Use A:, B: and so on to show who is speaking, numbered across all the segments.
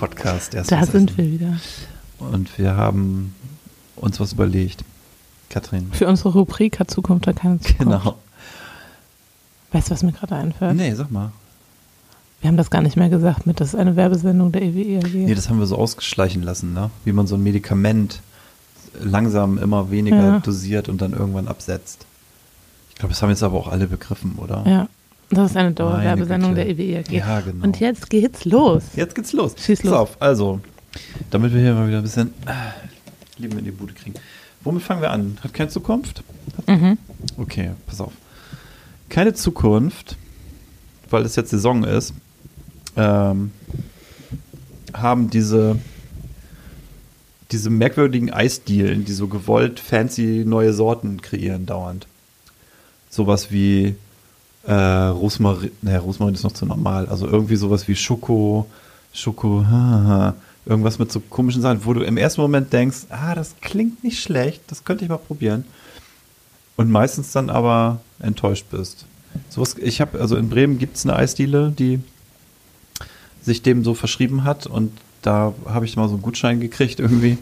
A: Podcast. Erst
B: Da sind
A: essen.
B: wir wieder.
A: Und wir haben uns was überlegt. Katrin.
B: Für unsere Rubrik hat Zukunft hat keine Zukunft.
A: Genau.
B: Weißt du, was mir gerade einfällt?
A: Nee, sag mal.
B: Wir haben das gar nicht mehr gesagt mit, das ist eine Werbesendung der E EWI AG.
A: Nee, das haben wir so ausgeschleichen lassen, ne? Wie man so ein Medikament langsam immer weniger
B: Ja.
A: dosiert und dann irgendwann absetzt. Ich glaube, das haben jetzt aber auch alle begriffen, oder?
B: ja, das ist eine Dauerwerbesendung der
A: Güte.
B: EWI AG.
A: Ja, genau.
B: Und jetzt geht's los.
A: Jetzt geht's los.
B: Schieß los.
A: Pass auf, also, damit wir hier mal wieder ein bisschen äh, Leben in die Bude kriegen. Womit fangen wir an? Hat keine Zukunft?
B: Mhm.
A: Okay, pass auf. Keine Zukunft, weil es jetzt Saison ist, ähm, haben diese, diese merkwürdigen Eisdielen, die so gewollt fancy neue Sorten kreieren dauernd. Sowas wie äh, Rosmarin, naja, Rosmarin ist noch zu normal, also irgendwie sowas wie Schoko, Schoko, haha, irgendwas mit so komischen Sachen, wo du im ersten Moment denkst, ah, das klingt nicht schlecht, das könnte ich mal probieren. Und meistens dann aber enttäuscht bist. Sowas, ich habe, also in Bremen gibt es eine Eisdiele, die sich dem so verschrieben hat und da habe ich mal so einen Gutschein gekriegt irgendwie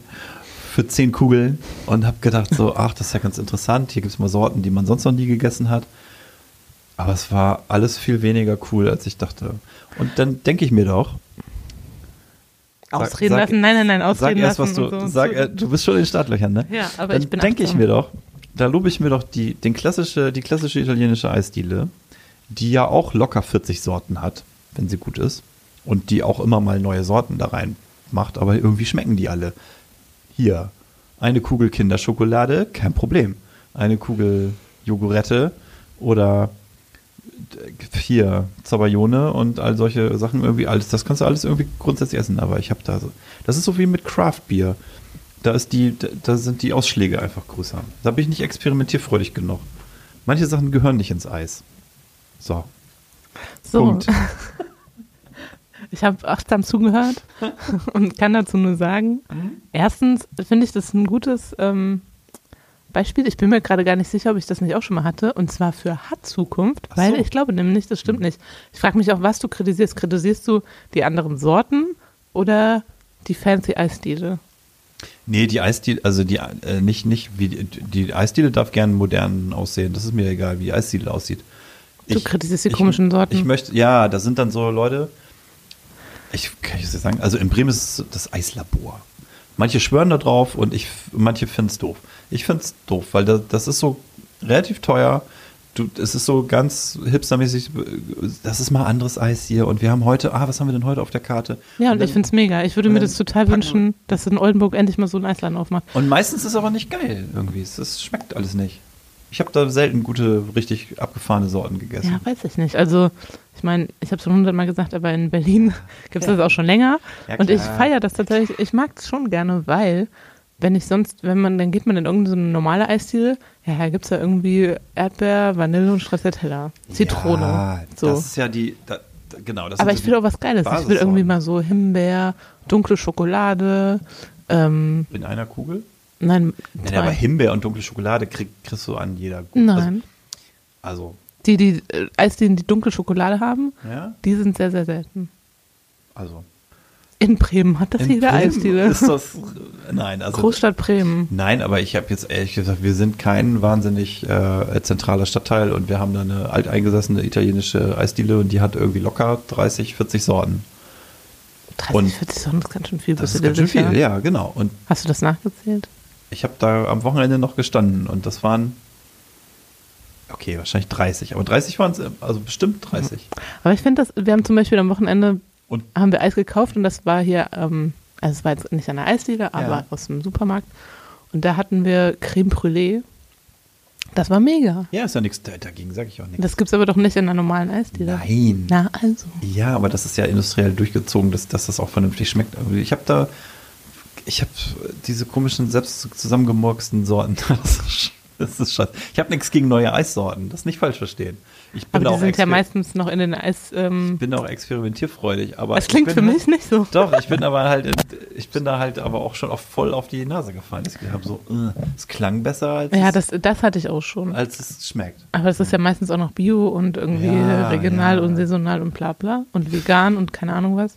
A: für zehn Kugeln und habe gedacht so, ach, das ist ja ganz interessant, hier gibt es mal Sorten, die man sonst noch nie gegessen hat. Aber es war alles viel weniger cool, als ich dachte. Und dann denke ich mir doch, Sag-
B: Ausreden
A: sag-
B: lassen, nein, nein, nein,
A: sag
B: ausreden
A: erst,
B: lassen.
A: was du,
B: so.
A: sag, äh, du bist schon in den Startlöchern, ne?
B: Ja, aber
A: dann
B: ich bin
A: denke ich mir doch, da lobe ich mir doch die, den klassische, die klassische italienische Eisdiele, die ja auch locker 40 Sorten hat, wenn sie gut ist. Und die auch immer mal neue Sorten da rein macht, aber irgendwie schmecken die alle. Hier, eine Kugel Kinderschokolade, kein Problem. Eine Kugel Jogurette oder hier Zabayone und all solche Sachen irgendwie alles. Das kannst du alles irgendwie grundsätzlich essen, aber ich habe da so. Das ist so wie mit Craft Beer. Da ist die, da- sind die Ausschläge einfach größer. Da bin ich nicht experimentierfreudig genug. Manche Sachen gehören nicht ins Eis. So.
B: So.
A: Punkt.
B: Ich habe achtsam zugehört und kann dazu nur sagen, erstens finde ich das ein gutes ähm, Beispiel. Ich bin mir gerade gar nicht sicher, ob ich das nicht auch schon mal hatte. Und zwar für hat Zukunft,
A: Ach
B: weil
A: so.
B: Ich glaube nämlich, das stimmt nicht. Ich frage mich auch, was du kritisierst. Kritisierst du die anderen Sorten oder die fancy Eisdiele?
A: Nee, die Eisdiele, also die, äh, nicht, nicht, wie, die, die Eisdiele darf gern modern aussehen. Das ist mir egal, wie die Eisdiele aussieht.
B: Du kritisierst die komischen Sorten.
A: Ich möchte, ja, da sind dann so Leute, ich kann ich das jetzt sagen, also in Bremen ist es das Eislabor. Manche schwören da drauf und ich, manche finden es doof. Ich finde es doof, weil das, das ist so relativ teuer. Du, es ist so ganz hipstermäßig, das ist mal anderes Eis hier und wir haben heute, ah, was haben wir denn heute auf der Karte?
B: ja, und
A: dann-
B: ich finde es mega. Ich würde
A: und
B: mir
A: dann
B: das total
A: packen
B: wünschen, dass in Oldenburg endlich mal so ein Eisladen aufmacht.
A: Und meistens ist es aber nicht geil irgendwie. Es, es schmeckt alles nicht. Ich habe da selten gute, richtig abgefahrene Sorten gegessen.
B: Ja, weiß ich nicht. Also, ich meine, ich habe es schon hundertmal gesagt, aber in Berlin gibt es das auch schon länger.
A: Ja,
B: und ich feiere das tatsächlich. Ich mag es schon gerne, weil, wenn ich sonst, wenn man, dann geht man in irgendeine so normale Eisdiele, ja, da gibt es ja irgendwie Erdbeer, Vanille und Stracciatella. Zitrone.
A: Ja,
B: so.
A: das ist ja die, da, genau. Das
B: aber ich will auch was Geiles. Ich will irgendwie mal so Himbeer, dunkle Schokolade, ähm,
A: In einer Kugel?
B: Nein,
A: Nein, aber Himbeer und dunkle Schokolade krieg, kriegst du an jeder Gu-
B: Nein.
A: Also,
B: Die, die äh, Eisdielen, die dunkle Schokolade haben,
A: also ja,
B: die sind sehr, sehr selten.
A: also.
B: In Bremen hat das
A: in
B: jede
A: Bremen
B: Eisdiele.
A: Ist das, nein, also.
B: Großstadt Bremen.
A: Nein, aber ich habe jetzt ehrlich gesagt, wir sind kein wahnsinnig äh, zentraler Stadtteil und wir haben da eine alteingesessene italienische Eisdiele und die hat irgendwie locker 30, 40 Sorten.
B: 30,
A: Und
B: 40 Sonnen, das ist ganz schön viel.
A: Das ist ganz schön viel, ja, genau. Und
B: Hast du das nachgezählt?
A: Ich habe da am Wochenende noch gestanden und das waren, okay, wahrscheinlich 30, aber 30 waren es, also bestimmt 30.
B: Aber ich finde das, wir haben zum Beispiel am Wochenende,
A: Und
B: haben wir Eis gekauft und das war hier, ähm, also es war jetzt nicht an der Eisdiele, aber
A: Ja.
B: aus dem Supermarkt. Und da hatten wir Creme Brûlée. Das war mega.
A: ja, ist ja nichts, dagegen sage ich auch nichts.
B: Das gibt es aber doch nicht in einer normalen Eisdiele.
A: Nein.
B: Na, also.
A: Ja, aber das ist ja industriell durchgezogen, dass, dass das auch vernünftig schmeckt. Irgendwie. Ich habe da, ich habe diese komischen, selbst zusammengemurksten Sorten. Das ist, scheiße. Ich habe nichts gegen neue Eissorten, das nicht falsch verstehen. Ich bin
B: Aber
A: auch
B: die sind ja meistens noch in den Eis. Ähm,
A: bin auch experimentierfreudig, aber
B: das
A: ich
B: klingt
A: bin
B: für mich nicht so.
A: Doch, ich bin aber halt, ich bin da halt aber auch schon auf, voll auf die Nase gefallen. Ich habe so, äh, es klang besser als,
B: Ja,
A: es,
B: das, das hatte ich auch schon.
A: als es schmeckt.
B: Aber es ist ja meistens auch noch Bio und irgendwie
A: Ja,
B: regional
A: ja.
B: und saisonal und bla bla und vegan und keine Ahnung was.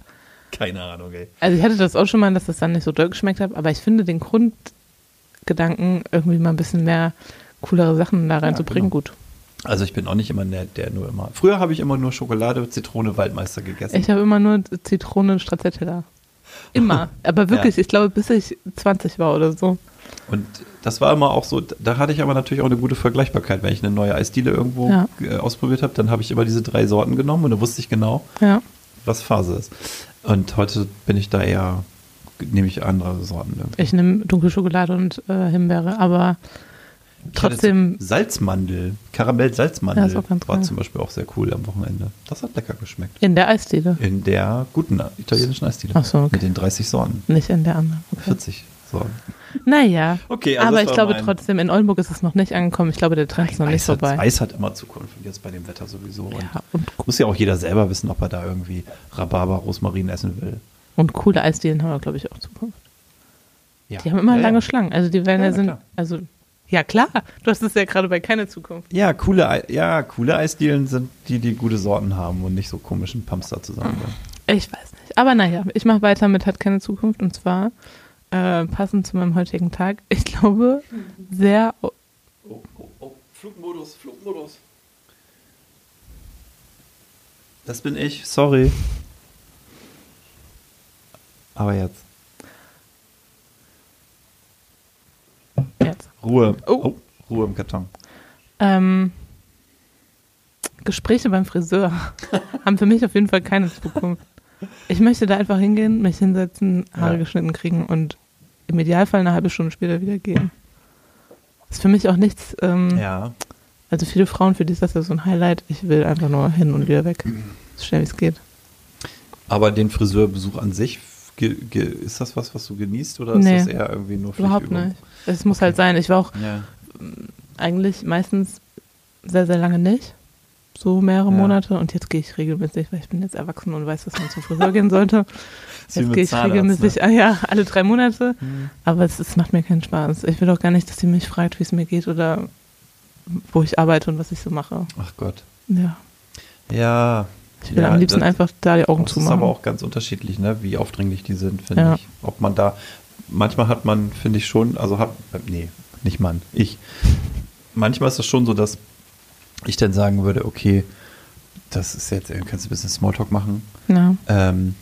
A: Keine Ahnung, ey.
B: Also ich hatte das auch schon mal, dass das dann nicht so doll geschmeckt hat, aber ich finde den Grundgedanken, irgendwie mal ein bisschen mehr coolere Sachen da reinzubringen,
A: genau.
B: gut.
A: Also ich bin auch nicht immer der, der nur immer. Früher habe ich immer nur Schokolade, Zitrone, Waldmeister gegessen.
B: Ich habe immer nur Zitrone Stracciatella. Immer. Aber wirklich, ich glaube, bis ich 20 war oder so.
A: Und das war immer auch so, da hatte ich aber natürlich auch eine gute Vergleichbarkeit. Wenn ich eine neue Eisdiele irgendwo
B: Ja.
A: äh, ausprobiert habe, dann habe ich immer diese drei Sorten genommen und da wusste ich genau,
B: Ja.
A: was Phase ist. Und heute bin ich da eher, nehme ich andere Sorten. Irgendwie.
B: Ich nehme dunkle Schokolade und äh, Himbeere, aber trotzdem,
A: Salzmandel, Karamell-Salzmandel
B: Ja,
A: war
B: geil.
A: zum Beispiel auch sehr cool am Wochenende. Das hat lecker geschmeckt.
B: in der Eisdiele.
A: In der guten italienischen Eisdiele.
B: Ach so, okay.
A: Mit den 30 Sorten,
B: Nicht in der anderen. Okay.
A: 40 Sorten.
B: Naja.
A: Okay, also
B: aber ich glaube trotzdem, in Oldenburg ist es noch nicht angekommen. Ich glaube, der Trend ist noch nicht
A: Eis, hat,
B: vorbei.
A: Eis hat immer Zukunft und jetzt bei dem Wetter sowieso. Und
B: Ja, und,
A: muss ja auch jeder selber wissen, ob er da irgendwie Rhabarber, Rosmarin essen will.
B: und coole Eisdielen haben wir, glaube ich, auch Zukunft.
A: Ja.
B: Die haben immer
A: ja,
B: lange
A: ja.
B: Schlangen. Also die werden
A: Ja,
B: sind,
A: klar.
B: also ja klar, du hast es ja gerade bei keine Zukunft.
A: Ja, coole, Ei- ja, coole Eisdielen sind die, die gute Sorten haben und nicht so komischen Pumps da zusammen.
B: Ich weiß nicht. Aber naja, ich mache weiter mit Hat keine Zukunft und zwar äh, passend zu meinem heutigen Tag. Ich glaube, sehr.
A: Oh, oh, oh, Flugmodus, Flugmodus. Das bin ich, sorry. Aber jetzt.
B: Jetzt.
A: Ruhe.
B: Oh.
A: Ruhe im Karton.
B: Ähm, Gespräche beim Friseur haben für mich auf jeden Fall keine Zukunft. Ich möchte da einfach hingehen, mich hinsetzen, Haare
A: Ja.
B: geschnitten kriegen und im Idealfall eine halbe Stunde später wieder gehen. Ist für mich auch nichts, ähm,
A: Ja.
B: also viele Frauen, für die ist das ja so ein Highlight. Ich will einfach nur hin und wieder weg. So schnell wie es geht.
A: Aber den Friseurbesuch an sich, ist das was, was du genießt oder
B: Nee.
A: ist das eher irgendwie nur
B: Überhaupt nicht. Es muss halt sein. Ich war auch
A: Ja.
B: eigentlich meistens sehr, sehr lange nicht. So mehrere
A: Ja.
B: Monate und jetzt gehe ich regelmäßig, weil ich bin jetzt erwachsen und weiß, dass man zum Friseur gehen sollte. Jetzt gehe ich
A: Zahnarzt,
B: regelmäßig,
A: ne?
B: ah ja, alle drei Monate.
A: Hm.
B: Aber es, es macht mir keinen Spaß. Ich will auch gar nicht, dass sie mich fragt, wie es mir geht oder wo ich arbeite und was ich so mache.
A: Ach Gott.
B: Ja.
A: Ja.
B: Ich will
A: ja,
B: am liebsten einfach da die Augen
A: Das ist
B: zumachen.
A: aber auch ganz unterschiedlich, ne? wie aufdringlich die sind, finde
B: Ja.
A: ich. Ob man da, manchmal hat man, finde ich schon, also hat, äh, nee, nicht man, ich. Manchmal ist es schon so, dass ich dann sagen würde, okay, das ist jetzt, kannst du ein bisschen Smalltalk machen.
B: ja.
A: Ähm,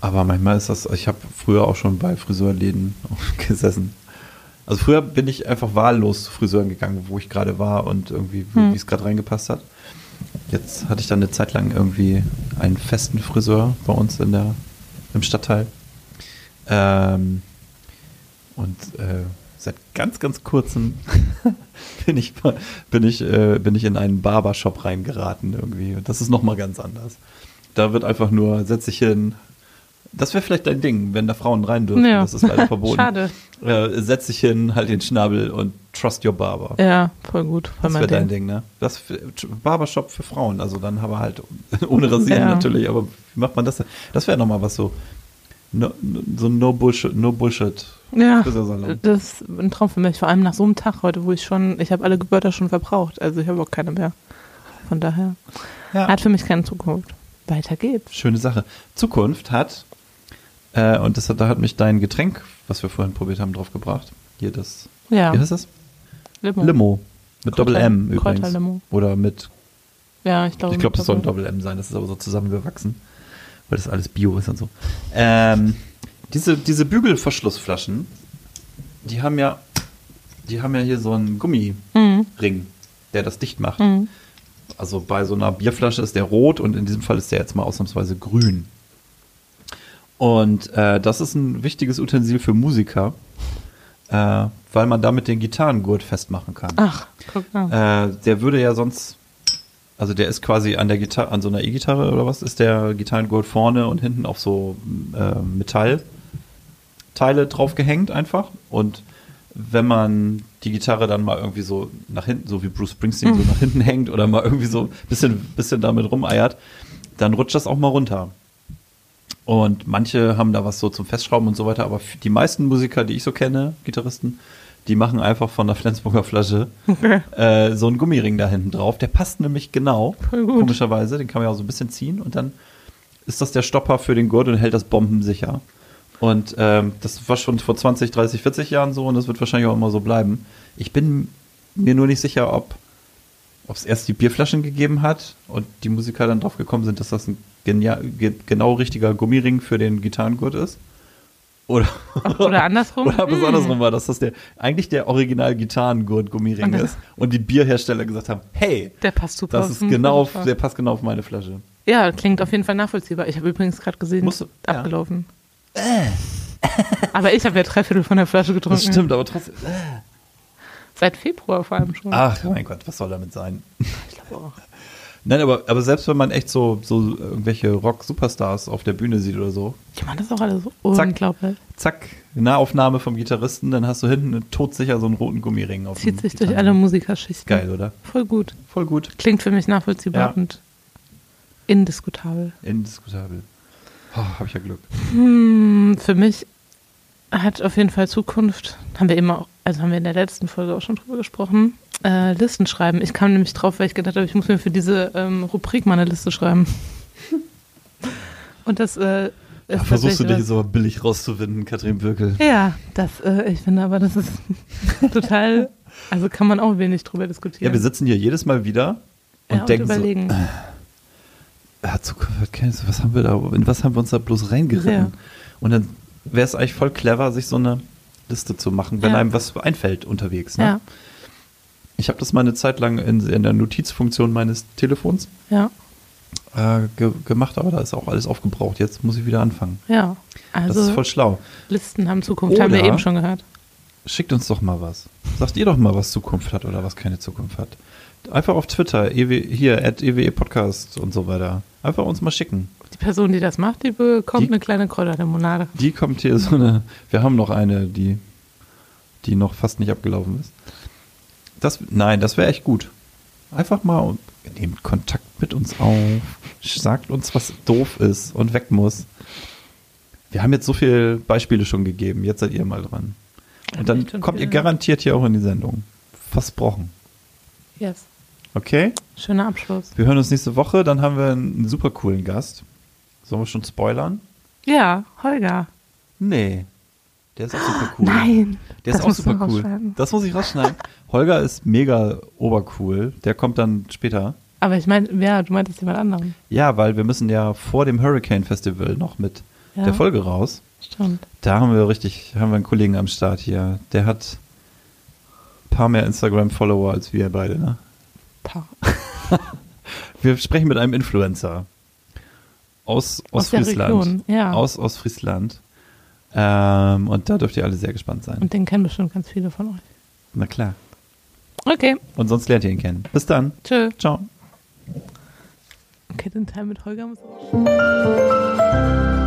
A: aber manchmal ist das, ich habe früher auch schon bei Friseurläden gesessen. Also früher bin ich einfach wahllos zu Friseuren gegangen, wo ich gerade war und irgendwie, wie
B: Hm.
A: wie es gerade reingepasst hat. Jetzt hatte ich dann eine Zeit lang irgendwie einen festen Friseur bei uns in der, im Stadtteil. Ähm, und äh, seit ganz, ganz kurzem bin ich, bin ich, äh, bin ich in einen Barbershop reingeraten irgendwie. Und das ist nochmal ganz anders. Da wird einfach nur, setz dich hin. Das wäre vielleicht dein Ding, wenn da Frauen rein dürfen.
B: Ja.
A: Das ist leider verboten.
B: Schade.
A: Äh, setz dich hin, halt den Schnabel und trust your barber.
B: Ja, voll gut. Voll
A: Das wäre dein
B: Ding.
A: Ding, ne? Das für, Barbershop für Frauen, also dann aber halt ohne Rasieren
B: Ja.
A: natürlich, aber wie macht man das denn? Das wäre nochmal was so, no, so no Bullshit, no Bullshit
B: Ja, das ist ein Traum für mich. Vor allem nach so einem Tag heute, wo ich schon, ich habe alle Wörter schon verbraucht. Also ich habe auch keine mehr. Von daher
A: Ja.
B: hat für mich keine Zukunft. Weiter geht's.
A: Schöne Sache. Zukunft hat, äh, und das hat, da hat mich dein Getränk, was wir vorhin probiert haben, drauf gebracht. Hier das,
B: Ja.
A: wie heißt das?
B: Limo.
A: Limo. Mit
B: Kräuter-
A: Doppel-M übrigens.
B: Kräuterlimo.
A: Oder mit,
B: Ja, ich glaube.
A: ich glaube, das soll ein
B: Doppel-
A: Doppel-M sein, das ist aber so zusammengewachsen, weil das alles Bio ist und so. Ähm, diese, diese Bügelverschlussflaschen, die haben ja, die haben ja hier so einen Gummiring,
B: Mhm.
A: der das dicht macht.
B: Mhm.
A: Also bei so einer Bierflasche ist der rot und in diesem Fall ist der jetzt mal ausnahmsweise grün. Und äh, das ist ein wichtiges Utensil für Musiker, äh, weil man damit den Gitarrengurt festmachen kann.
B: Ach, guck mal.
A: Äh, der würde ja sonst, also der ist quasi an der Gitarre, an so einer E-Gitarre oder was, ist der Gitarrengurt vorne und hinten auf so äh, Metallteile draufgehängt einfach. Und wenn man die Gitarre dann mal irgendwie so nach hinten, so wie Bruce Springsteen so nach hinten hängt oder mal irgendwie so ein bisschen, bisschen damit rumeiert, dann rutscht das auch mal runter. Und manche haben da was so zum Festschrauben und so weiter, aber die meisten Musiker, die ich so kenne, Gitarristen, die machen einfach von der Flensburger Flasche äh, so einen Gummiring da hinten drauf. Der passt nämlich genau, komischerweise. Den kann man ja auch so ein bisschen ziehen und dann ist das der Stopper für den Gurt und hält das bombensicher. Und ähm, das war schon vor 20, 30, 40 Jahren so und das wird wahrscheinlich auch immer so bleiben. Ich bin mir nur nicht sicher, ob ob es erst die Bierflaschen gegeben hat und die Musiker dann drauf gekommen sind, dass das ein genial, ge genau richtiger Gummiring für den Gitarrengurt ist. Oder,
B: Oder andersrum.
A: oder ob es
B: Mm.
A: andersrum war, dass das der, eigentlich der original Gitarrengurt-Gummiring ist und die Bierhersteller gesagt haben, hey,
B: Der passt super.
A: das
B: auf
A: ist genau,
B: Flaschenschrank.
A: der passt genau auf meine Flasche.
B: Ja, klingt auf jeden Fall nachvollziehbar. Ich habe übrigens gerade gesehen,
A: Musst du- ja.
B: abgelaufen. Aber ich habe ja drei Viertel von der Flasche getrunken.
A: Das stimmt, aber trotzdem.
B: Seit Februar vor allem schon.
A: Ach mein Gott, was soll damit sein?
B: Ich glaube auch.
A: Nein, aber, aber selbst wenn man echt so, so irgendwelche Rock-Superstars auf der Bühne sieht oder so,
B: Die machen das auch alle so
A: Zack.
B: unglaublich.
A: zack, Nahaufnahme vom Gitarristen, dann hast du hinten todsicher so einen roten Gummiring auf
B: Zieht sich durch alle Musikerschichten.
A: Geil, oder?
B: Voll gut.
A: Voll gut.
B: Klingt für mich nachvollziehbar
A: Ja.
B: und indiskutabel.
A: Indiskutabel. Oh, hab ich ja Glück.
B: Hm, für mich hat auf jeden Fall Zukunft, haben wir immer auch, also haben wir in der letzten Folge auch schon drüber gesprochen, äh, Listen schreiben. Ich kam nämlich drauf, weil ich gedacht habe, ich muss mir für diese ähm, Rubrik mal eine Liste schreiben. Und das äh, ist
A: Da versuchst du dich
B: was-
A: so billig rauszuwinden, Katrin Birkel.
B: Ja, das, äh, ich finde aber, das ist total, also kann man auch wenig drüber diskutieren.
A: Ja, wir sitzen hier jedes Mal wieder und
B: Ja,
A: denken
B: überlegen.
A: so, ja, Zukunft, was haben wir da, in was haben wir uns da bloß reingeritten?
B: Ja.
A: Und dann wäre es eigentlich voll clever, sich so eine Liste zu machen, wenn
B: Ja.
A: einem was einfällt unterwegs. Ne?
B: ja,
A: Ich habe das mal eine Zeit lang in, in der Notizfunktion meines Telefons
B: ja,
A: äh, ge gemacht, aber da ist auch alles aufgebraucht. Jetzt muss ich wieder anfangen.
B: ja.
A: Das ist
B: Also
A: voll schlau.
B: Listen haben Zukunft, haben wir
A: Oder-
B: eben schon gehört.
A: Schickt uns doch mal was. Sagt ihr doch mal, was Zukunft hat oder was keine Zukunft hat. Einfach auf Twitter, EW, hier, at EWE Podcast und so weiter. Einfach uns mal schicken.
B: Die Person, die das macht, die bekommt
A: Die-
B: eine kleine Kräuterlimonade.
A: Die kommt hier so eine, wir haben noch eine, die, die noch fast nicht abgelaufen ist. Das, nein, das wäre echt gut. Einfach mal und nehmt Kontakt mit uns auf, sagt uns, was doof ist und weg muss. Wir haben jetzt so viele Beispiele schon gegeben, jetzt seid ihr mal dran. Und dann kommt ihr garantiert hier auch in die Sendung. Versprochen.
B: Yes.
A: Okay?
B: Schöner Abschluss.
A: Wir hören uns nächste Woche, dann haben wir einen super coolen Gast. Sollen wir schon spoilern?
B: Ja, Holger.
A: Nee. Der ist auch super cool.
B: Nein.
A: Der
B: das
A: ist auch super cool.
B: rausschneiden.
A: Das muss ich rausschneiden. Holger ist mega obercool. Der kommt dann später.
B: Aber ich meine, ja, du meintest jemand anderen.
A: Ja, weil wir müssen ja vor dem Hurricane Festival noch mit
B: Ja.
A: der Folge raus.
B: Stimmt.
A: Da haben wir richtig, haben wir einen Kollegen am Start hier. Der hat ein paar mehr Instagram-Follower als wir beide, ne?
B: Paar.
A: Wir sprechen mit einem Influencer aus, aus,
B: Aus der
A: Friesland.
B: Region, ja.
A: Aus, aus Friesland. Ähm, und da dürft ihr alle sehr gespannt sein.
B: Und den kennen bestimmt ganz viele von euch.
A: Na klar.
B: Okay.
A: Und sonst lernt ihr ihn kennen. Bis dann.
B: Tschö.
A: Ciao.
B: Okay, den Teil mit Holger muss auch.